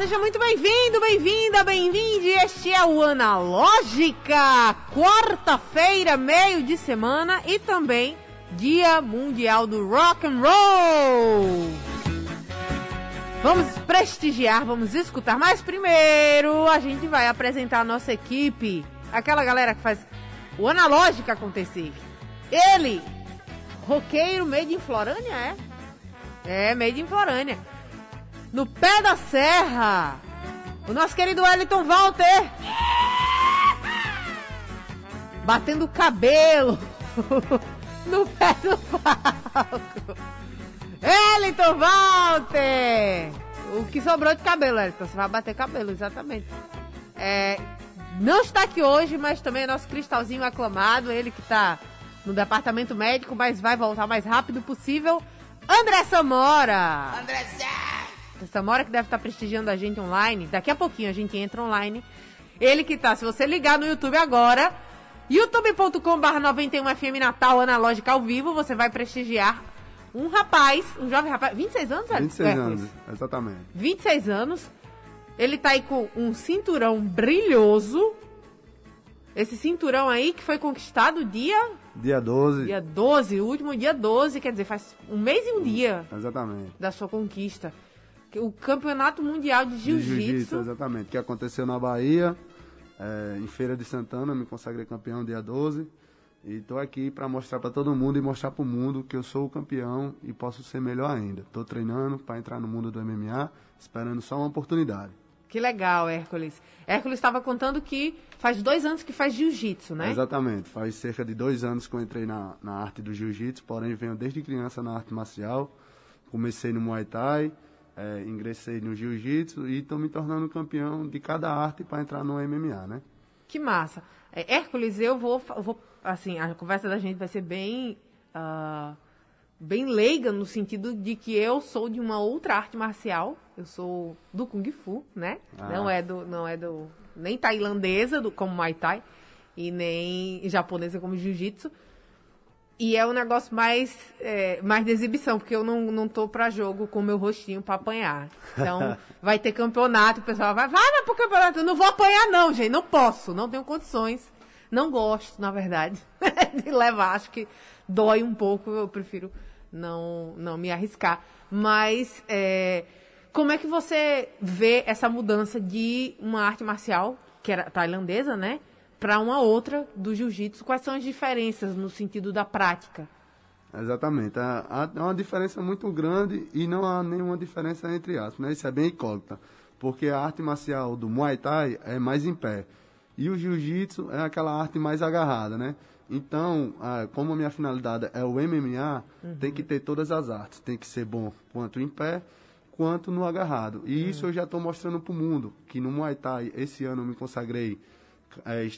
seja muito bem-vindo, bem-vinda, bem-vinde. Este é o Analógica, quarta-feira, meio de semana e também Dia Mundial do Rock and Roll. Vamos prestigiar, vamos escutar, mas primeiro a gente vai apresentar a nossa equipe, aquela galera que faz o Analógica acontecer. Ele, roqueiro made in Florânia, é? É, made in Florânia. No pé da serra, o nosso querido Wellington Walter. Batendo cabelo no pé do palco. Wellington Walter! O que sobrou de cabelo, Wellington? Você vai bater cabelo, exatamente. É, não está aqui hoje, mas também é nosso cristalzinho aclamado, ele que está no departamento médico, mas vai voltar o mais rápido possível. André Samora! André Samora que deve estar prestigiando a gente online. Daqui a pouquinho a gente entra online. Ele que tá, se você ligar no YouTube agora, youtube.com.br 91FM Natal Analógica ao vivo, você vai prestigiar um rapaz, um jovem rapaz, 26 anos, velho? 26 Hércules? anos, exatamente. 26 anos. Ele tá aí com um cinturão brilhoso. Esse cinturão aí que foi conquistado dia, Dia 12. dia 12, o último dia 12, quer dizer, faz um mês e um dia Exatamente. da sua conquista. O Campeonato Mundial de De Jiu-Jitsu. exatamente. Que aconteceu na Bahia, é, em Feira de Santana, me consagrei campeão dia 12. E tô aqui para mostrar para todo mundo e mostrar pro mundo que eu sou o campeão e posso ser melhor ainda. Tô treinando para entrar no mundo do MMA, esperando só uma oportunidade. Que legal, Hércules. Hércules estava contando que faz dois anos que faz jiu-jitsu, né? Exatamente. Faz cerca de dois anos que eu entrei na, na arte do jiu-jitsu, porém venho desde criança na arte marcial. Comecei no Muay Thai, eh, ingressei no jiu-jitsu e estou me tornando campeão de cada arte para entrar no MMA, né? Que massa. É, Hércules, eu vou, eu vou. Assim, a conversa da gente vai ser bem. ah, bem leiga, no sentido de que eu sou de uma outra arte marcial. Eu sou do Kung Fu, né? Ah. Não é do. Não é do. Nem tailandesa, do, como Muay Thai, e nem japonesa como Jiu-Jitsu. E é um negócio mais, é, mais de exibição, porque eu não, não tô pra jogo com meu rostinho pra apanhar. Então, vai ter campeonato, o pessoal vai, vai, vai pro campeonato. Eu não vou apanhar, não, gente. Não posso, não tenho condições. Não gosto, na verdade, de levar. Acho que dói um pouco, eu prefiro não, não me arriscar. Mas, é, como é que você vê essa mudança de uma arte marcial, que era tailandesa, né? Para uma outra do jiu-jitsu? Quais são as diferenças no sentido da prática? Exatamente. Há, há há uma diferença muito grande e não há nenhuma diferença entre aspas, né? Isso é bem incógnita. Porque a arte marcial do Muay Thai é mais em pé. E o Jiu-Jitsu é aquela arte mais agarrada, né? Então, ah, como a minha finalidade é o MMA, tem que ter todas as artes. Tem que ser bom quanto em pé, quanto no agarrado. E isso eu já estou mostrando para o mundo, que no Muay Thai, esse ano eu me consagrei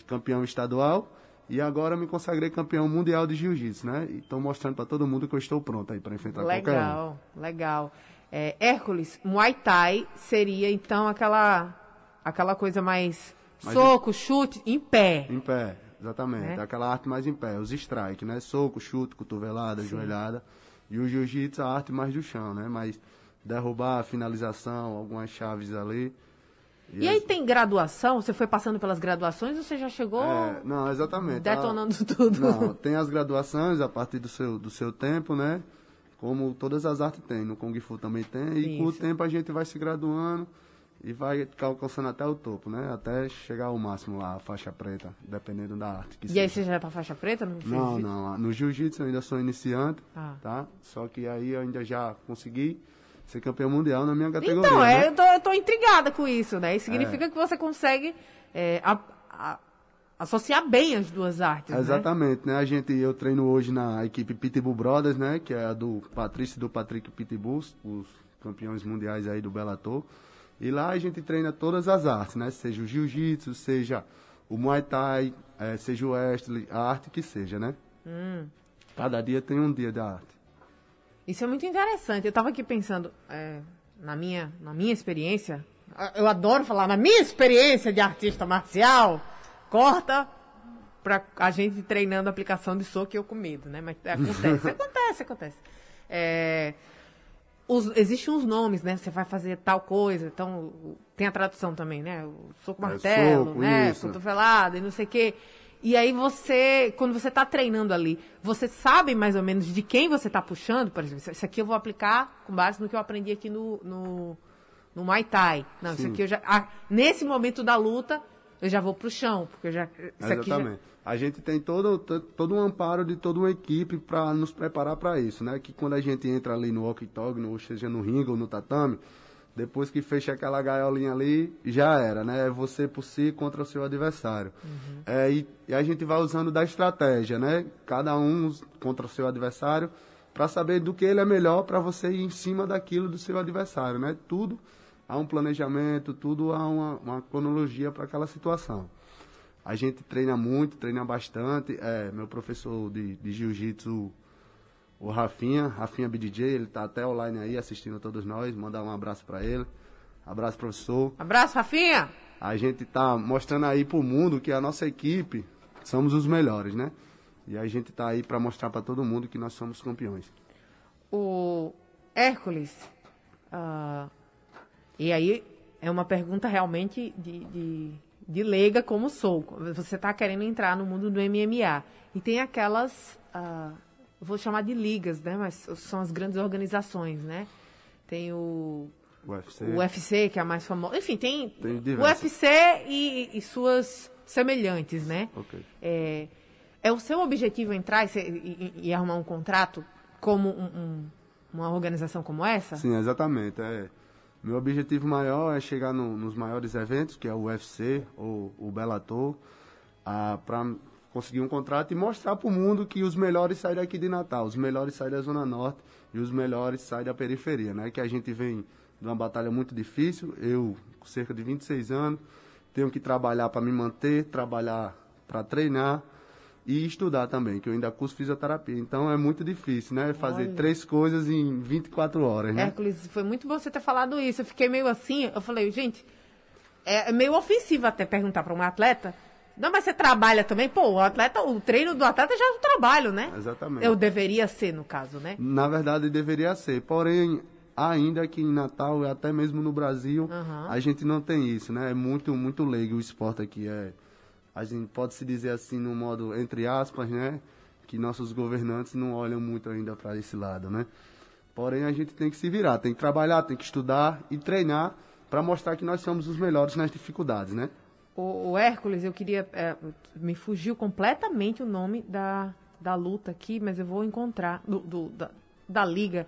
campeão estadual e agora me consagrei campeão mundial de jiu-jitsu, né? E estou mostrando para todo mundo que eu estou pronto aí para enfrentar qualquer um. Legal, legal. É, Hércules, Muay Thai seria então aquela aquela coisa mais Mais soco, chute, em pé. Em pé, exatamente. Né? Aquela arte mais em pé, os strike, né? Soco, chute, cotovelada, joelhada. E o jiu-jitsu, a arte mais do chão, né? Mais derrubar, finalização, algumas chaves ali. E aí tem graduação? Você foi passando pelas graduações ou você já chegou É, não, exatamente. detonando A- tudo? Não, tem as graduações a partir do seu, do seu tempo, né? Como todas as artes têm, no Kung Fu também tem. E com o Isso. tempo a gente vai se graduando e vai alcançando até o topo, né? Até chegar ao máximo lá, a faixa preta, dependendo da arte. Que E aí seja. você já tá faixa preta? No Não, não. No jiu-jitsu eu ainda sou iniciante, Ah. tá? Só que aí eu ainda já consegui ser campeão mundial na minha categoria. Então, né? é, eu, tô, eu tô intrigada com isso, né? Isso significa que você consegue é, a- a- associar bem as duas artes, né? Exatamente, né? A gente, eu treino hoje na equipe Pitbull Brothers, né? Que é a do Patrício e do Patrick Pitbull, os campeões mundiais aí do Bellator. E lá a gente treina todas as artes, né? Seja o jiu-jitsu, seja o muay thai, eh, seja o wrestling, a arte que seja, né? Hum. Cada dia tem um dia da arte. Isso é muito interessante. Eu estava aqui pensando, é, na, minha, na minha experiência, a- eu adoro falar, na minha experiência de artista marcial, corta pra a gente treinando aplicação de soco e eu com medo, né? Mas acontece, acontece, acontece. É, os, existem uns nomes, né? Você vai fazer tal coisa, então tem a tradução também, né? O soco É, martelo, soco, né? Cotovelada e não sei o quê. E aí você, quando você tá treinando ali, você sabe mais ou menos de quem você tá puxando, por exemplo, isso aqui eu vou aplicar com base no que eu aprendi aqui no, no, no Muay Thai. Não, isso Sim. aqui eu já. ah, nesse momento da luta, eu já vou pro chão, porque eu já. Isso aqui já, Exatamente. A gente tem todo, to- todo um amparo de toda uma equipe para nos preparar para isso, né? Que quando a gente entra ali no octógono, ou seja, no ringue ou no tatame, depois que fecha aquela gaiolinha ali, já era, né? É você por si contra o seu adversário. É, e, e a gente vai usando da estratégia, né? Cada um contra o seu adversário, para saber do que ele é melhor para você ir em cima daquilo do seu adversário, né? Tudo há um planejamento, tudo há uma, uma cronologia para aquela situação. A gente treina muito, treina bastante. É, meu professor de, de jiu-jitsu, o Rafinha, Rafinha BDJ, ele tá até online aí assistindo a todos nós. Mandar um abraço para ele. Abraço, professor. Abraço, Rafinha! A gente tá mostrando aí pro mundo que a nossa equipe somos os melhores, né? E a gente tá aí para mostrar para todo mundo que nós somos campeões. o Hércules. ah, e aí é uma pergunta realmente de, de, de leiga como sou. Você está querendo entrar no mundo do MMA. E tem aquelas. Ah, vou chamar de ligas, né? Mas são as grandes organizações, né? Tem o UFC. o UFC, que é a mais famosa. Enfim, tem, Tem diversas. UFC e, e suas semelhantes, né? Ok. É, é o seu objetivo entrar e, ser- e- e- e arrumar um contrato como um- um- uma organização como essa? Sim, exatamente. É. Meu objetivo maior é chegar no- nos maiores eventos, que é o UFC ou o Bellator, para conseguir um contrato e mostrar para o mundo que os melhores saem daqui de Natal, os melhores saem da Zona Norte e os melhores saem da periferia, né? Que a gente vem de uma batalha muito difícil, eu com cerca de 26 anos, tenho que trabalhar para me manter, trabalhar para treinar e estudar também, que eu ainda curso fisioterapia. Então é muito difícil, né? Fazer Olha. três coisas em 24 horas, né? Hércules, foi muito bom você ter falado isso. Eu fiquei meio assim, eu falei, gente, é é meio ofensivo até perguntar para um atleta. Não, mas você trabalha também? Pô, o atleta, o treino do atleta já é um trabalho, né? Exatamente. Eu deveria ser, no caso, né? Na verdade, deveria ser. Porém, ainda aqui em Natal e até mesmo no Brasil, Aham. a gente não tem isso, né? É muito, muito leigo o esporte aqui. É, a gente pode se dizer assim, no modo, entre aspas, né? Que nossos governantes não olham muito ainda para esse lado, né? Porém, a gente tem que se virar, tem que trabalhar, tem que estudar e treinar para mostrar que nós somos os melhores nas dificuldades, né? O, o Hércules, eu queria. é, me fugiu completamente o nome da, da luta aqui, mas eu vou encontrar. Do, do- da, da liga.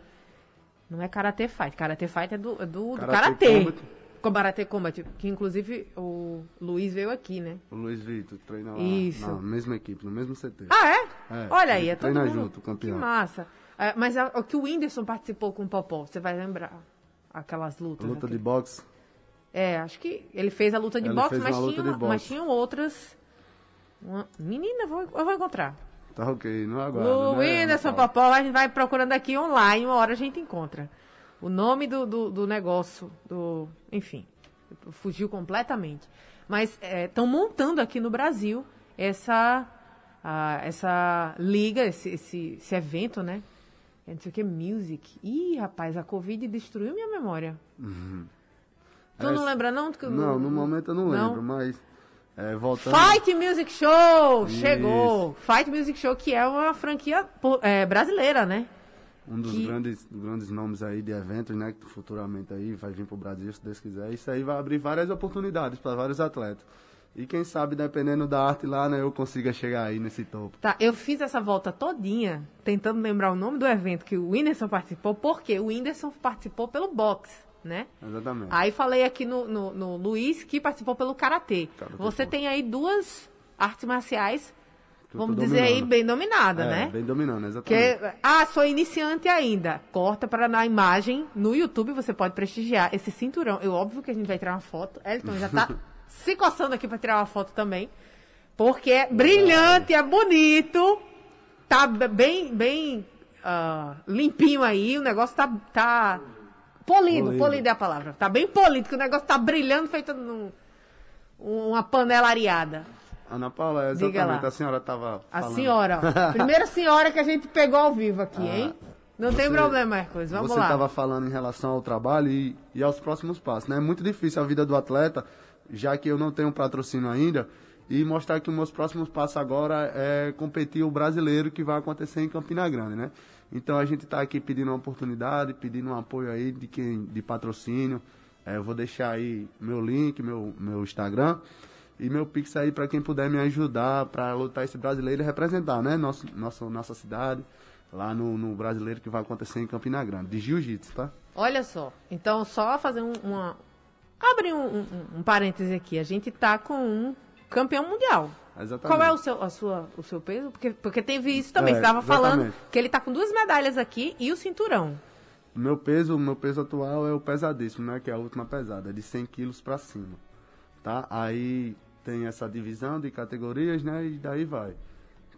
Não é Karate Fight. Karate Fight é do, é do, do Karate. Com Karate Combat. Que inclusive o Luiz veio aqui, né? O Luiz Vitor treina lá Isso. na mesma equipe, no mesmo CT. Ah, é? É, Olha aí, é todo mundo. junto, campeão. Que massa. É, mas a- o que o Whindersson participou com o Popó, você vai lembrar aquelas lutas. Luta de aquele- boxe. É, acho que ele fez a luta de Ele boxe, mas, luta tinha, de boxe. mas tinham outras. Uma- Menina, eu vou, eu vou encontrar. Tá ok, não aguardo. Né, Whindersson Natal? Popó, a gente vai procurando aqui online, uma hora a gente encontra. O nome do, do, do negócio, do. Enfim, fugiu completamente. Mas estão montando aqui no Brasil essa, ah, essa liga, esse, esse, esse evento, né? É Não sei o que, music. Ih, rapaz, a Covid destruiu minha memória. Tu não lembra, não? Que- Não, no momento eu não lembro, mas é, voltando. Fight Music Show! Chegou! Fight Music Show, que é uma franquia é, brasileira, né? Um dos que- grandes, grandes nomes aí de eventos, né? Que futuramente aí vai vir pro Brasil, se Deus quiser. Isso aí vai abrir várias oportunidades para vários atletas. E quem sabe, dependendo da arte lá, né, eu consiga chegar aí nesse topo. Tá, eu fiz essa volta todinha, tentando lembrar o nome do evento que o Whindersson participou, porque o Whindersson participou pelo boxe, né? Exatamente. Aí falei aqui no, no, no Luiz que participou pelo Karatê. Karatê, Você pô. tem aí duas artes marciais, vamos dizer aí, dominando. bem dominada, é, né? bem dominando, Que, exatamente. ah, sou iniciante ainda. Corta para na imagem. No YouTube você pode prestigiar esse cinturão. Eu, óbvio que a gente vai tirar uma foto. Elton já tá se coçando aqui para tirar uma foto também. Porque é brilhante, é bonito. Tá bem, bem ah, limpinho aí. O negócio tá, tá polido, polido. Polido. é a palavra. Tá bem polido, que o negócio tá brilhando, feito num, uma panela areada. Ana Paula, é exatamente. A senhora tava A falando. senhora, ó. Primeira senhora que a gente pegou ao vivo aqui, hein? Não Você- tem problema, Hércules. Vamos você lá. estava falando em relação ao trabalho e, e aos próximos passos. né? É muito difícil a vida do atleta, já que eu não tenho patrocínio ainda, e mostrar que os meus próximos passos agora é competir o brasileiro que vai acontecer em Campina Grande, né? Então a gente está aqui pedindo uma oportunidade, pedindo um apoio aí de quem de patrocínio. É, eu vou deixar aí meu link, meu, meu Instagram e meu Pix aí para quem puder me ajudar para lutar esse brasileiro e representar, né? Nosso, nosso, nossa cidade lá no, no brasileiro que vai acontecer em Campina Grande, de jiu-jitsu, tá? Olha só. Então, só fazer um, uma. Abre um, um, um parêntese aqui. A gente tá com um campeão mundial. Exatamente. Qual é o seu, a sua, o seu peso? Porque, porque teve isso também. É, Você estava falando que ele tá com duas medalhas aqui e o cinturão. O meu peso, meu peso atual é o pesadíssimo, né? Que é a última pesada, de 100 quilos pra cima, tá? Aí tem essa divisão de categorias, né? E daí vai.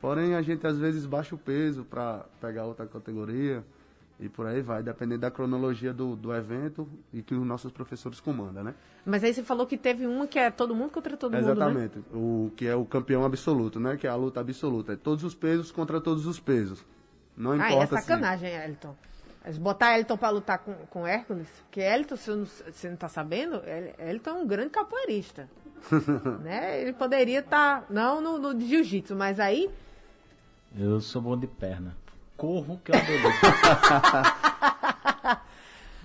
Porém, a gente às vezes baixa o peso pra pegar outra categoria e por aí vai, dependendo da cronologia do, do evento e que os nossos professores comandam, né? Mas aí você falou que teve uma que é todo mundo contra todo mundo, né? Exatamente. O que é o campeão absoluto, né? Que é a luta absoluta. É todos os pesos contra todos os pesos. Não Ah, importa é sacanagem, Elton. Mas Botar Elton pra lutar com, com Hércules, porque Elton, você não, você não tá sabendo, El- Elton é um grande capoeirista. né? Ele poderia estar, não no, no jiu-jitsu, mas aí Eu sou bom de perna. Corro que eu adoro.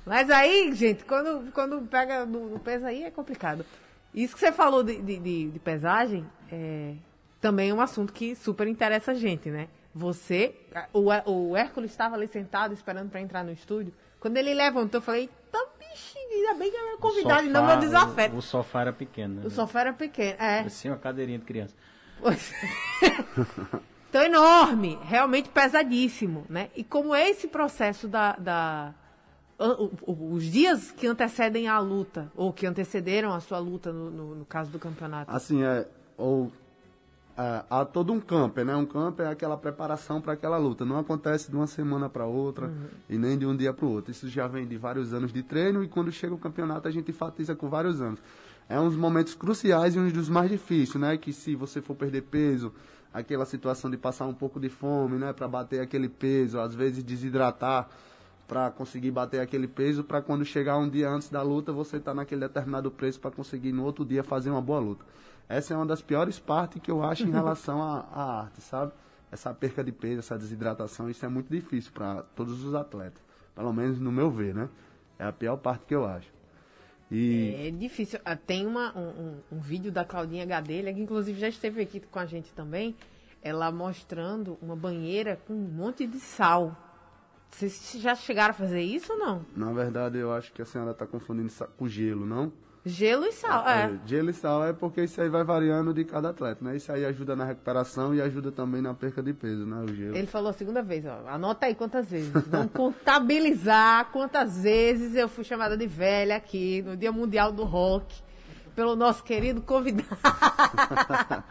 Mas aí, gente, quando, quando pega no, no peso aí é complicado. Isso que você falou de, de, de- pesagem é também é um assunto que super interessa a gente, né? Você, o, o Hércules estava ali sentado esperando para entrar no estúdio. Quando ele levantou, eu falei, tá bichinho, ainda bem que é meu convidado e não meu desafeto. O, o sofá era pequeno, né? O sofá era pequeno, é. Parecia uma cadeirinha de criança. Pois. então, enorme, realmente pesadíssimo, né? E como é esse processo da... da os dias que antecedem a luta, ou que antecederam a sua luta, no, no- no caso do campeonato. Assim, é. Ou. é, há todo um campo, né? Um campo é aquela preparação para aquela luta. Não acontece de uma semana para outra e nem de um dia para o outro. Isso já vem de vários anos de treino e quando chega o campeonato a gente enfatiza com vários anos. É uns momentos cruciais e um dos mais difíceis, né? Que se você for perder peso, aquela situação de passar um pouco de fome, né? Para bater aquele peso, às vezes desidratar para conseguir bater aquele peso, para quando chegar um dia antes da luta, você tá naquele determinado preço para conseguir no outro dia fazer uma boa luta. Essa é uma das piores partes que eu acho em relação à, à arte, sabe? Essa perca de peso, essa desidratação, isso é muito difícil para todos os atletas. Pelo menos no meu ver, né? É a pior parte que eu acho. E É difícil. Ah, Tem uma, um, um- vídeo da Claudinha Gadelha, que inclusive já esteve aqui com a gente também, ela mostrando uma banheira com um monte de sal. Vocês já chegaram a fazer isso ou não? na verdade eu acho que a senhora está confundindo com gelo, não? Gelo e sal, é. Gelo e sal é porque isso aí vai variando de cada atleta, né? Isso aí ajuda na recuperação e ajuda também na perca de peso, né? O gelo. Ele falou a segunda vez, ó. Anota aí quantas vezes. Vamos contabilizar quantas vezes eu fui chamada de velha aqui no Dia Mundial do Rock pelo nosso querido convidado.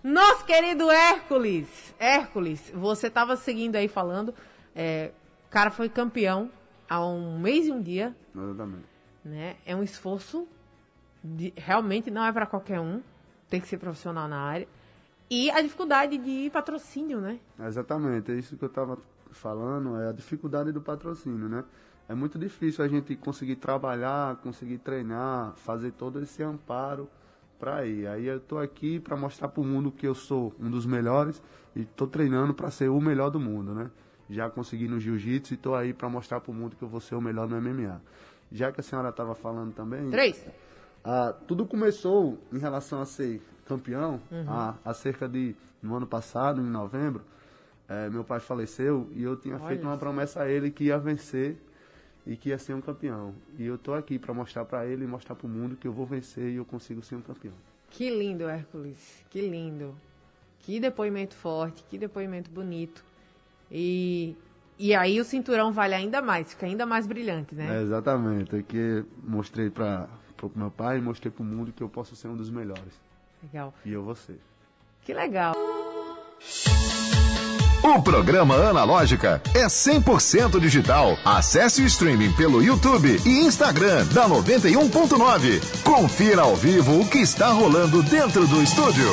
nosso querido Hércules. Hércules, você estava seguindo aí falando. é, o cara foi campeão há um mês e um dia, Exatamente. Né? É um esforço de- realmente não é para qualquer um. Tem que ser profissional na área. E a dificuldade de patrocínio, né? Exatamente, é isso que eu estava falando, é a dificuldade do patrocínio, né? É muito difícil a gente conseguir trabalhar, conseguir treinar, fazer todo esse amparo para ir. Aí eu tô aqui para mostrar para o mundo que eu sou um dos melhores e tô treinando para ser o melhor do mundo, né? Já consegui no jiu-jitsu e tô aí para mostrar para o mundo que eu vou ser o melhor no MMA. Já que a senhora estava falando também, Três. ah, tudo começou em relação a ser campeão há, há cerca de no ano passado, em novembro. eh, meu pai faleceu e eu tinha feito Olha uma só. promessa a ele que ia vencer e que ia ser um campeão. E eu tô aqui para mostrar para ele e mostrar para o mundo que eu vou vencer e eu consigo ser um campeão. Que lindo, Hércules. Que lindo. Que depoimento forte, que depoimento bonito. E, e aí o cinturão vale ainda mais, fica ainda mais brilhante, né? É, exatamente, é que mostrei para o meu pai e mostrei para o mundo que eu posso ser um dos melhores. Legal. E eu vou ser. Que legal. O programa Analógica é 100% digital. Acesse o streaming pelo YouTube e Instagram da 91.9. Confira ao vivo o que está rolando dentro do estúdio.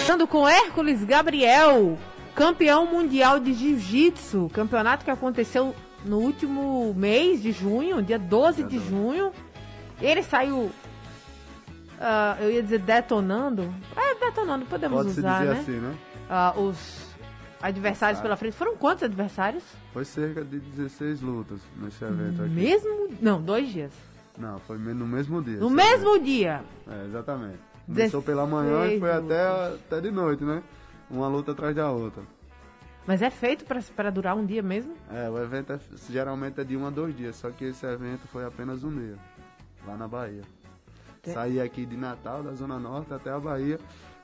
Estando com Hércules Gabriel, campeão mundial de jiu-jitsu, campeonato que aconteceu no último mês de junho, dia 12 de junho. Ele saiu, ah, eu ia dizer detonando, é detonando, podemos Pode-se usar, dizer né? assim, né? Ah, os adversários pela frente. Foram quantos adversários? Foi cerca de 16 lutas nesse evento aqui. Mesmo, não, dois dias. Não, foi no mesmo dia. No mesmo dia. evento. É, exatamente. Começou pela manhã e 16 foi até, até de noite, né? Uma luta atrás da outra. Mas é feito pra durar um dia mesmo? É, o evento é- geralmente é de um a dois dias, só que esse evento foi apenas um dia, lá na Bahia. Tem- Saí aqui de Natal, da Zona Norte, até a Bahia,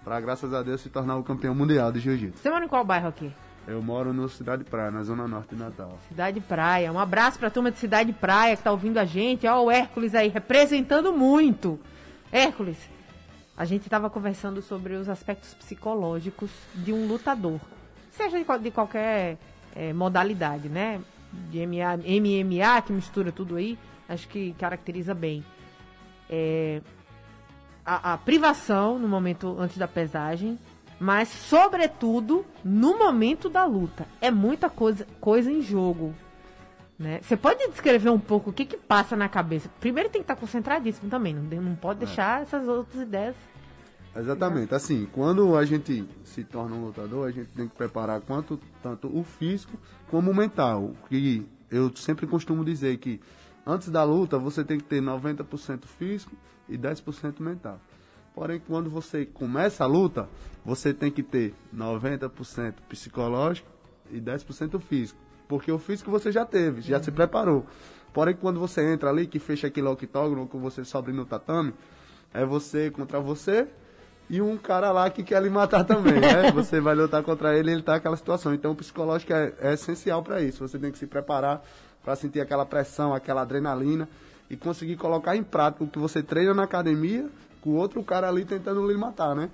pra graças a Deus se tornar o campeão mundial de Jiu-Jitsu. Você mora em qual bairro aqui? Eu moro no Cidade Praia, na Zona Norte de Natal. Cidade Praia. Um abraço pra turma de Cidade Praia que tá ouvindo a gente. Ó, o Hércules aí, representando muito. Hércules, a gente tava conversando sobre os aspectos psicológicos de um lutador. Seja de, de qualquer eh, modalidade, né? De MMA, MMA, que mistura tudo aí, acho que caracteriza bem. É, a, a privação no momento antes da pesagem, mas sobretudo no momento da luta. É muita coisa, coisa em jogo. Né? Você pode descrever um pouco o que, que passa na cabeça? Primeiro tem que estar concentradíssimo também, não, não pode deixar essas outras ideias. Exatamente. Assim, quando a gente se torna um lutador, a gente tem que preparar quanto, tanto o físico como o mental. Que eu sempre costumo dizer que antes da luta você tem que ter 90% físico e 10% mental. Porém, quando você começa a luta, você tem que ter 90% psicológico e 10% físico. Porque o físico você já teve, já se preparou. Porém, quando você entra ali, que fecha aquele octógono, que você sobe no tatame, é você contra você e um cara lá que quer lhe matar também, né? Você vai lutar contra ele e ele tá naquela situação. Então o psicológico é, é essencial para isso. Você tem que se preparar para sentir aquela pressão, aquela adrenalina e conseguir colocar em prática o que você treina na academia com o outro cara ali tentando lhe matar, né?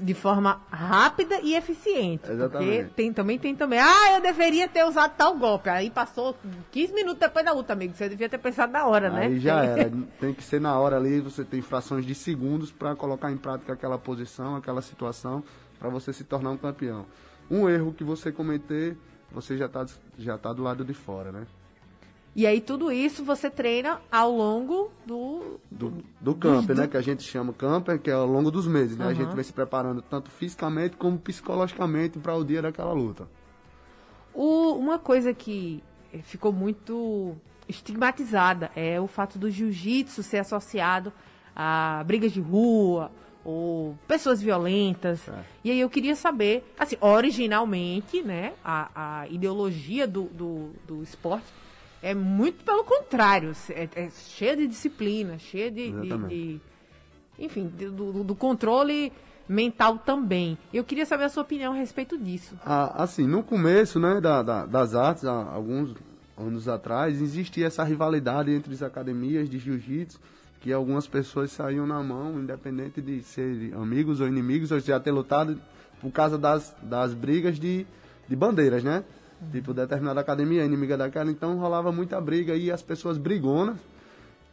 De forma rápida e eficiente. Exatamente. Porque tem, também tem também. Ah, eu deveria ter usado tal golpe. Aí passou 15 minutos depois da luta, amigo. Você devia ter pensado na hora, né? Aí já era. Tem que ser na hora ali, você tem frações de segundos para colocar em prática aquela posição, aquela situação, para você se tornar um campeão. Um erro que você cometer, você já tá, já tá do lado de fora, né? E aí tudo isso você treina ao longo do. do, do do- né? Que a gente chama camper, que é ao longo dos meses, né? A Aham. gente vem se preparando tanto fisicamente como psicologicamente para o dia daquela luta. O- uma coisa que eh, ficou muito estigmatizada é o fato do jiu-jitsu ser associado a brigas de rua ou pessoas violentas. É. E aí eu queria saber, assim, originalmente, né, a, a ideologia do, do, do esporte é muito pelo contrário, é, é cheia de disciplina, cheia de, de- de- enfim, do, do controle mental também. Eu queria saber a sua opinião a respeito disso. Ah, assim, no começo, né, da, da- das artes, há alguns anos atrás, existia essa rivalidade entre as academias de jiu-jitsu, que algumas pessoas saíam na mão, independente de ser amigos ou inimigos, ou já ter lutado por causa das, das brigas de, de bandeiras, né? Tipo, determinada academia inimiga daquela, então rolava muita briga e as pessoas brigonas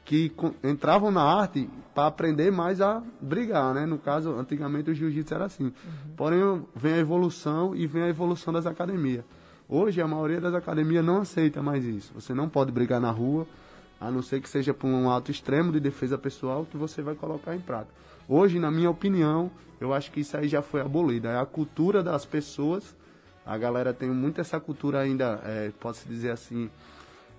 que entravam na arte para aprender mais a brigar, né? No caso, antigamente o jiu-jitsu era assim. Porém, vem a evolução e vem a evolução das academias. Hoje, a maioria das academias não aceita mais isso. Você não pode brigar na rua, a não ser que seja por um ato extremo de defesa pessoal que você vai colocar em prática. Hoje, na minha opinião, eu acho que isso aí já foi abolido. É a cultura das pessoas. A galera tem muito essa cultura ainda, é, pode-se dizer assim,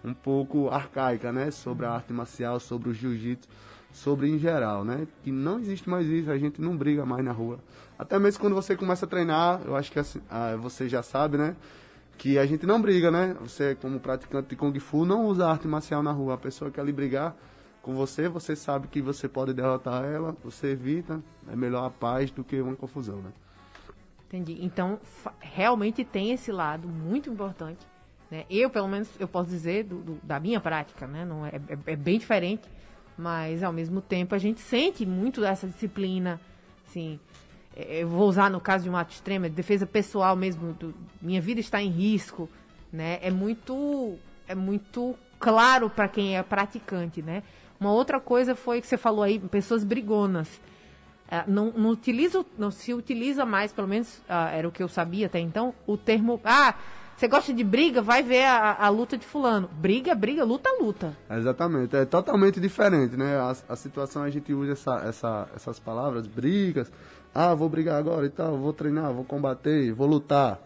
um pouco arcaica, né? Sobre a arte marcial, sobre o jiu-jitsu, sobre em geral, né? Que não existe mais isso, a gente não briga mais na rua. Até mesmo quando você começa a treinar, eu acho que assim, ah, você já sabe, né? Que a gente não briga, né? Você, como praticante de Kung Fu, não usa arte marcial na rua. A pessoa quer lhe brigar com você, você sabe que você pode derrotar ela, você evita. É melhor a paz do que uma confusão, né? Entendi. Então, realmente tem esse lado muito importante. Né? Eu, pelo menos, eu posso dizer do- do- da minha prática, né? Não é, é- é bem diferente, mas ao mesmo tempo a gente sente muito dessa disciplina, assim. é, Eu vou usar no caso de um ato extremo, é defesa pessoal mesmo, do- minha vida está em risco, né? É muito, é muito claro para quem é praticante, né? Uma outra coisa foi que você falou aí, pessoas brigonas. É, não, não, utiliza, não se utiliza mais, pelo menos ah, era o que eu sabia até então, o termo. Ah, você gosta de briga? Vai ver a, a luta de fulano. Briga, briga, luta, luta. Exatamente, é totalmente diferente, né? A, a situação a gente usa essa, essa, essas palavras, brigas. Ah, vou brigar agora e tal, vou treinar, vou combater, vou lutar.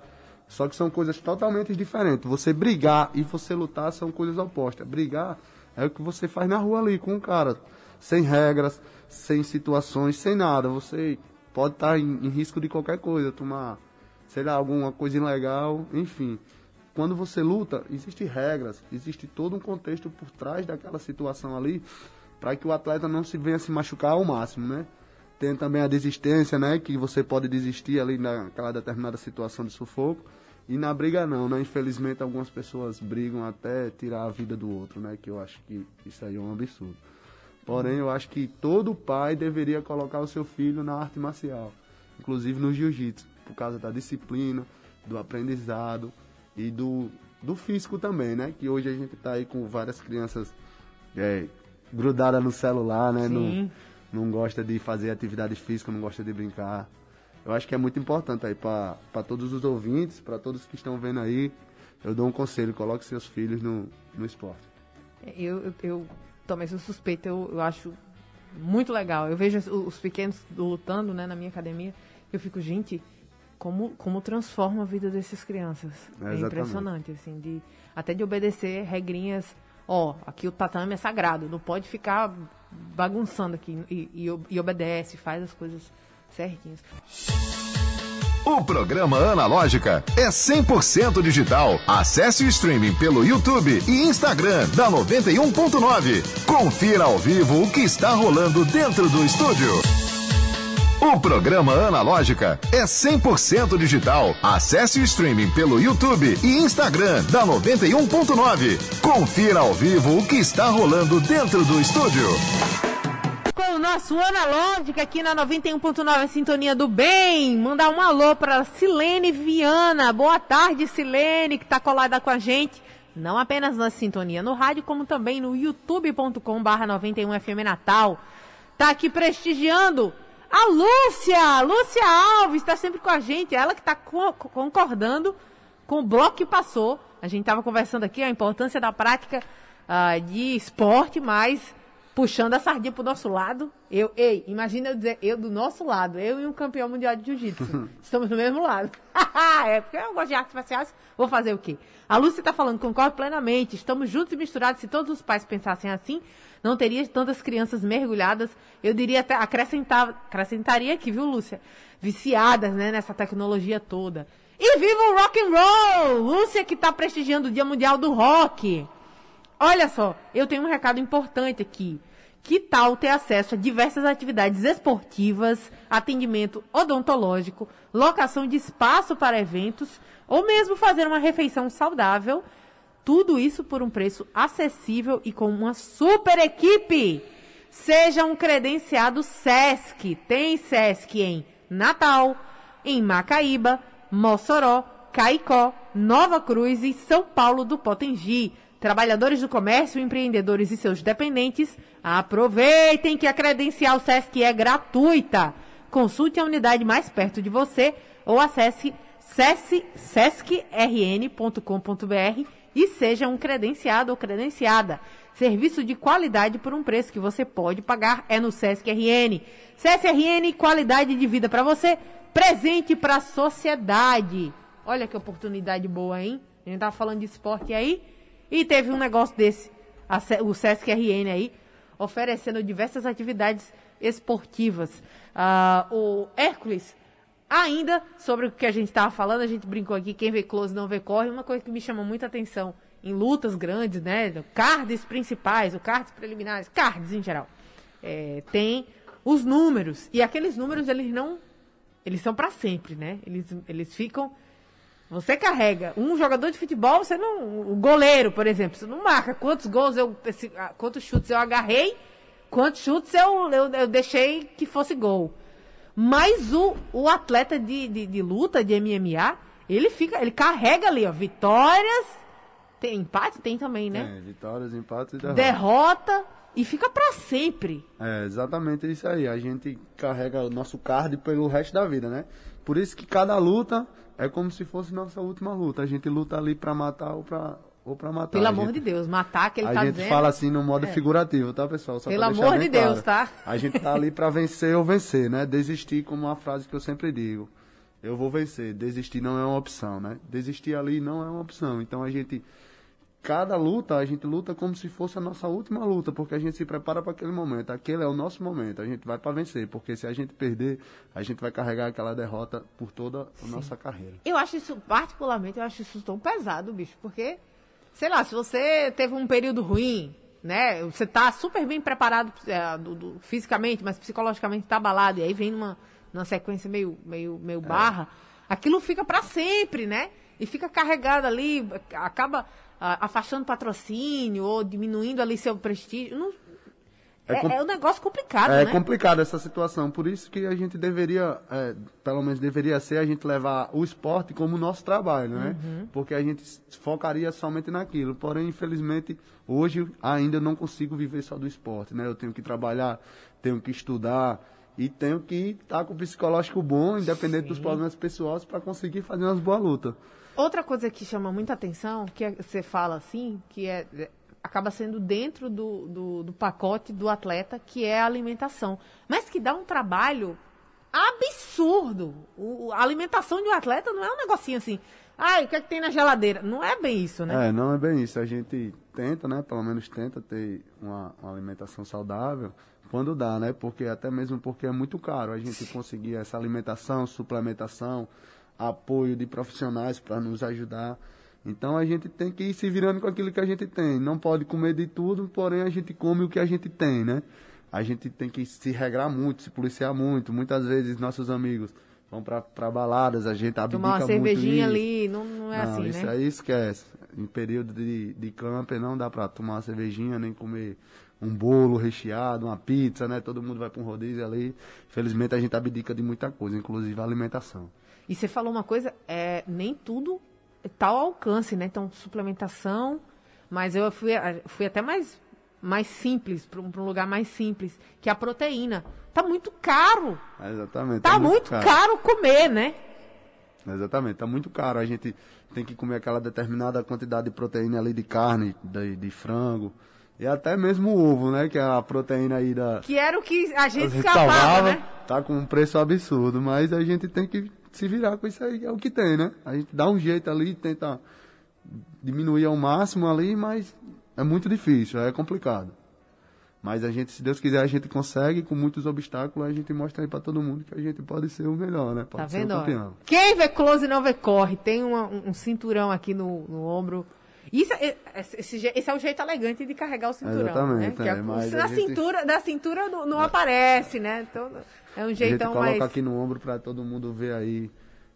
Só que são coisas totalmente diferentes. Você brigar e você lutar são coisas opostas. Brigar é o que você faz na rua ali com o cara, sem regras, sem situações, sem nada. Você pode estar em, em risco de qualquer coisa, tomar sei lá, alguma coisa ilegal, enfim. Quando você luta, existem regras, existe todo um contexto por trás daquela situação ali, para que o atleta não se venha se machucar ao máximo, né? Tem também a desistência, né? Que você pode desistir ali naquela determinada situação de sufoco. E na briga não, né? Infelizmente algumas pessoas brigam até tirar a vida do outro, né? Que eu acho que isso aí é um absurdo. Porém, eu acho que todo pai deveria colocar o seu filho na arte marcial, inclusive no jiu-jitsu por causa da disciplina, do aprendizado e do, do físico também, né? Que hoje a gente está aí com várias crianças é, grudadas no celular, né? Não, não gosta de fazer atividade física, não gosta de brincar. Eu acho que é muito importante aí para todos os ouvintes, para todos que estão vendo aí. Eu dou um conselho, coloque seus filhos no, no esporte. Eu, eu, eu também sou suspeita, eu, eu acho muito legal. Eu vejo os pequenos lutando né, na minha academia, eu fico, gente, como, como transforma a vida dessas crianças. É, é impressionante, assim, de, até de obedecer regrinhas. Ó, aqui o tatame é sagrado, não pode ficar bagunçando aqui. E, e, e obedece, faz as coisas certinhas. O programa Analógica é 100% digital. Acesse o streaming pelo YouTube e Instagram da 91.9. Confira ao vivo o que está rolando dentro do estúdio. O programa Analógica é 100% digital. Acesse o streaming pelo YouTube e Instagram da 91.9. Confira ao vivo o que está rolando dentro do estúdio. Nosso Analógica aqui na 91.9 Sintonia do Bem. Mandar um alô para Silene Viana. Boa tarde, Silene, que está colada com a gente. Não apenas na Sintonia no rádio, como também no youtube.com/barra 91FM Natal. Tá aqui prestigiando a Lúcia, Lúcia Alves está sempre com a gente, ela que está co concordando com o bloco que passou. A gente estava conversando aqui a importância da prática uh, de esporte, mas puxando a sardinha pro nosso lado. Eu, ei, imagina eu dizer, eu do nosso lado, eu e um campeão mundial de jiu-jitsu. Estamos do mesmo lado. é, porque eu gosto de artes marciais, vou fazer o quê? A Lúcia está falando, concordo plenamente. Estamos juntos e misturados. Se todos os pais pensassem assim, não teria tantas crianças mergulhadas, eu diria até, acrescentar, acrescentaria aqui, viu, Lúcia? Viciadas, né, nessa tecnologia toda. E viva o rock and roll! Lúcia que está prestigiando o Dia Mundial do Rock. Olha só, eu tenho um recado importante aqui. Que tal ter acesso a diversas atividades esportivas, atendimento odontológico, locação de espaço para eventos, ou mesmo fazer uma refeição saudável tudo isso por um preço acessível e com uma super equipe. Seja um credenciado SESC. Tem SESC em Natal, em Macaíba, Mossoró, Caicó, Nova Cruz e São Paulo do Potengi. Trabalhadores do comércio, empreendedores e seus dependentes, aproveitem que a credencial SESC é gratuita. Consulte a unidade mais perto de você ou acesse sescrn.com.br e seja um credenciado ou credenciada. Serviço de qualidade por um preço que você pode pagar é no Sesc RN. Sesc RN, qualidade de vida para você, presente para a sociedade. Olha que oportunidade boa, hein? A gente tava falando de esporte aí e teve um negócio desse, o Sesc RN aí, oferecendo diversas atividades esportivas. Uh, o Hércules Ainda sobre o que a gente estava falando, a gente brincou aqui, quem vê close não vê corre, uma coisa que me chama muita atenção em lutas grandes, né? Cards principais, o cards preliminares, cards em geral. É, tem os números. E aqueles números, eles não. Eles são para sempre, né? Eles, eles ficam. Você carrega um jogador de futebol, você não. O goleiro, por exemplo, você não marca quantos gols eu. Quantos chutes eu agarrei, quantos chutes eu, eu, eu deixei que fosse gol. Mas o, o atleta de, de, de luta, de MMA, ele fica, ele carrega ali, ó, vitórias Tem empate? Tem também, né? É, vitórias, empates e derrotas. Derrota e fica pra sempre. É, exatamente isso aí. A gente carrega o nosso card pelo resto da vida, né? Por isso que cada luta é como se fosse nossa última luta. A gente luta ali pra matar ou pra, ou pra matar. Pelo amor gente- de Deus, matar que ele a tá gente dizendo. fala assim no modo É. figurativo, tá, pessoal? Só Pelo amor de Deus, tá? A gente tá ali pra vencer ou vencer, né? Desistir, como uma frase que eu sempre digo. Eu vou vencer. Desistir não é uma opção, né? Desistir ali não é uma opção. Então a gente. Cada luta, a gente luta como se fosse a nossa última luta, porque a gente se prepara para aquele momento. Aquele é o nosso momento. A gente vai para vencer, porque se a gente perder, a gente vai carregar aquela derrota por toda a nossa carreira. Eu acho isso, particularmente, eu acho isso tão pesado, bicho, porque, sei lá, se você teve um período ruim, né, você tá super bem preparado é, do- do- fisicamente, mas psicologicamente tá abalado, e aí vem numa, numa sequência meio, meio, meio barra, aquilo fica pra sempre, né? E fica carregado ali, acaba ah, afastando patrocínio ou diminuindo ali seu prestígio. Não- É é, é um negócio complicado, É né? complicado essa situação, por isso que a gente deveria, é, pelo menos deveria ser, a gente levar o esporte como nosso trabalho, né? Uhum. Porque a gente focaria somente naquilo. Porém, infelizmente, hoje ainda não consigo viver só do esporte, né? Eu tenho que trabalhar, tenho que estudar e tenho que estar com o psicológico bom, independente dos Sim. problemas pessoais, para conseguir fazer umas boas lutas. Outra coisa que chama muita atenção, que é- você fala assim, que é, é, acaba sendo dentro do, do, do pacote do atleta, que é a alimentação. Mas que dá um trabalho absurdo. O, o- a alimentação de um atleta não é um negocinho assim. Ai, o que é que tem na geladeira? Não é bem isso, né? É, não é bem isso. A gente tenta, né? Pelo menos tenta ter uma, uma alimentação saudável quando dá, né? Porque até mesmo porque é muito caro a gente conseguir essa alimentação, suplementação, apoio de profissionais para nos ajudar. Então a gente tem que ir se virando com aquilo que a gente tem. Não pode comer de tudo, porém a gente come o que a gente tem, né? A gente tem que se regrar muito, se policiar muito. Muitas vezes nossos amigos vão para baladas, a gente abdica Tomar uma muito cervejinha ali, não, não é não, assim, isso né? aí esquece. Em período de, de camper não dá pra tomar uma cervejinha, nem comer um bolo recheado, uma pizza, né? Todo mundo vai pra um rodízio ali. Felizmente a gente abdica de muita coisa, inclusive a alimentação. E você falou uma coisa, é, nem tudo está ao alcance, né? Então, suplementação, mas eu fui, fui até mais, mais simples, para um, um lugar mais simples, que é a proteína. Tá muito caro. É, exatamente. Tá, muito caro. comer, né? Exatamente, tá muito caro. A gente tem que comer aquela determinada quantidade de proteína ali de carne, de, de frango. E até mesmo o ovo, né? Que é a proteína aí da. Que era o que a gente salvava, né? tá com um preço absurdo, mas a gente tem que se virar com isso aí, é o que tem, né? A gente dá um jeito ali, tenta diminuir ao máximo ali, mas é muito difícil, é complicado. Mas a gente, se Deus quiser, a gente consegue, com muitos obstáculos, a gente mostra aí pra todo mundo que a gente pode ser o melhor, né? Pode Tá ser vendo? Quem vê close não vê corre. Tem uma- um, um cinturão aqui no, no ombro. Isso, é- esse, esse é o jeito elegante de carregar o cinturão. Exatamente, né? É, mas na a gente- cintura, da cintura não, não aparece, né? Então, é um A gente jeitão coloca mais. aqui no ombro pra todo mundo ver aí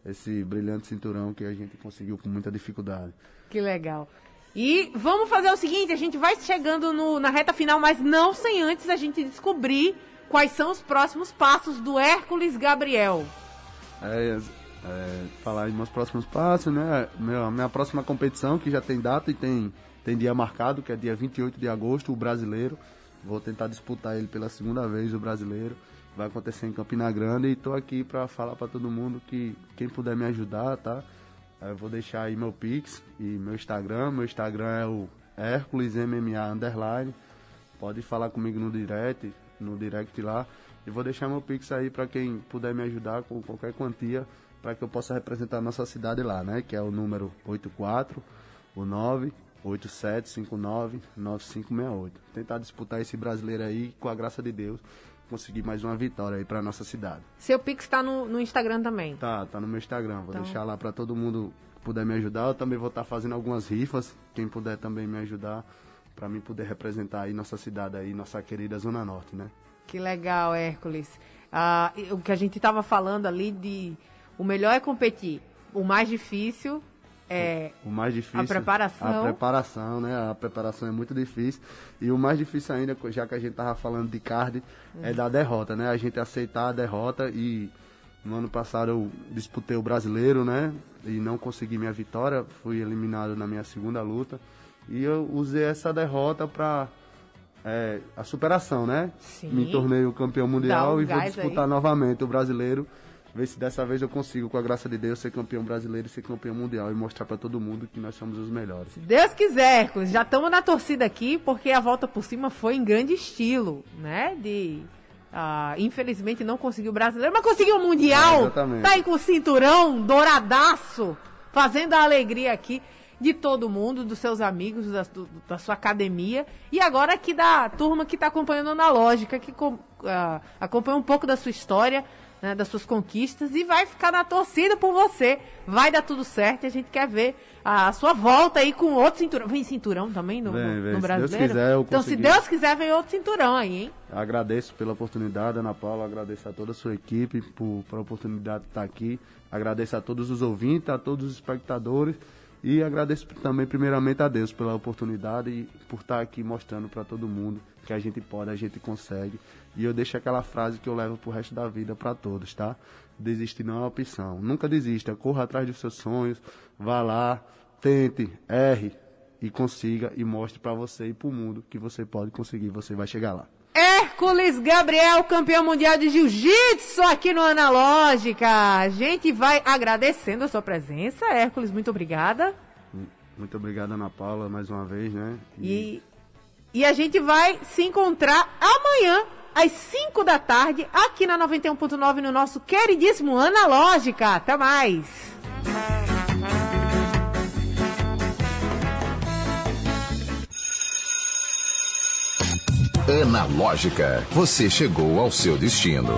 esse brilhante cinturão que a gente conseguiu com muita dificuldade. Que legal. E vamos fazer o seguinte, a gente vai chegando no- na reta final, mas não sem antes a gente descobrir quais são os próximos passos do Hércules Gabriel. É, é, falar em meus próximos passos, né? Meu, minha próxima competição, que já tem data e tem, tem dia marcado, que é dia 28 de agosto, o brasileiro. Vou tentar disputar ele pela segunda vez, o brasileiro. Vai acontecer em Campina Grande e estou aqui para falar para todo mundo que quem puder me ajudar, tá? Eu vou deixar aí meu Pix e meu Instagram. Meu Instagram é o Hércules MMA Underline. Pode falar comigo no direct, no direct lá. E vou deixar meu Pix aí para quem puder me ajudar com qualquer quantia para que eu possa representar a nossa cidade lá, né? Que é o número 84, o 9 8759 9568. Tentar disputar esse brasileiro aí com a graça de Deus, conseguir mais uma vitória aí para nossa cidade. Seu Pix está no, no Instagram também. Tá, tá no meu Instagram. Vou Então- deixar lá para todo mundo que puder me ajudar. Eu também vou estar fazendo algumas rifas. Quem puder também me ajudar para mim poder representar aí nossa cidade aí, nossa querida Zona Norte, né? Que legal, Hércules. Ah, o que a gente estava falando ali de o melhor é competir. O mais difícil é O mais difícil. A preparação. A preparação, né? A preparação é muito difícil. E o mais difícil ainda, já que a gente tava falando de card, é da derrota, né? A gente aceitar a derrota e No ano passado eu disputei o brasileiro, né? E não consegui minha vitória, fui eliminado na minha segunda luta. E eu usei essa derrota para é, a superação, né? Sim. Me tornei o campeão mundial um e vou disputar aí. novamente o brasileiro. Ver se dessa vez eu consigo, com a graça de Deus, ser campeão brasileiro e ser campeão mundial e mostrar para todo mundo que nós somos os melhores. Se Deus quiser, já estamos na torcida aqui, porque a volta por cima foi em grande estilo, né? De. ah, infelizmente não conseguiu o brasileiro, mas conseguiu o Mundial. É, exatamente. tá aí com o cinturão douradaço, fazendo a alegria aqui de todo mundo, dos seus amigos, da, do- da sua academia. E agora aqui da turma que está acompanhando na lógica, que ah, acompanha um pouco da sua história, né, das suas conquistas e vai ficar na torcida por você. Vai dar tudo certo e a gente quer ver a sua volta aí com outro cinturão. Vem cinturão também no, Vem, no- vem. no Se Deus brasileiro? quiser, eu então, se. Deus quiser, vem outro cinturão aí, hein? Agradeço pela oportunidade, Ana Paula. Agradeço a toda a sua equipe por, pela oportunidade de estar aqui. Agradeço a todos os ouvintes, a todos os espectadores. E agradeço também, primeiramente, a Deus pela oportunidade e por estar aqui mostrando para todo mundo que a gente pode, a gente consegue. E eu deixo aquela frase que eu levo pro resto da vida para todos, tá? Desistir não é opção. Nunca desista. Corra atrás dos seus sonhos. Vá lá, tente, erre e consiga e mostre para você e para o mundo que você pode conseguir. Você vai chegar lá. Hércules Gabriel, campeão mundial de jiu-jitsu aqui no Analógica. A gente vai agradecendo a sua presença. Hércules, muito obrigada. Muito obrigado, Ana Paula, mais uma vez, né? E, e a gente vai se encontrar amanhã, às 5 da tarde, aqui na 91.9, no nosso queridíssimo Analógica. Até mais! Analógica, você chegou ao seu destino.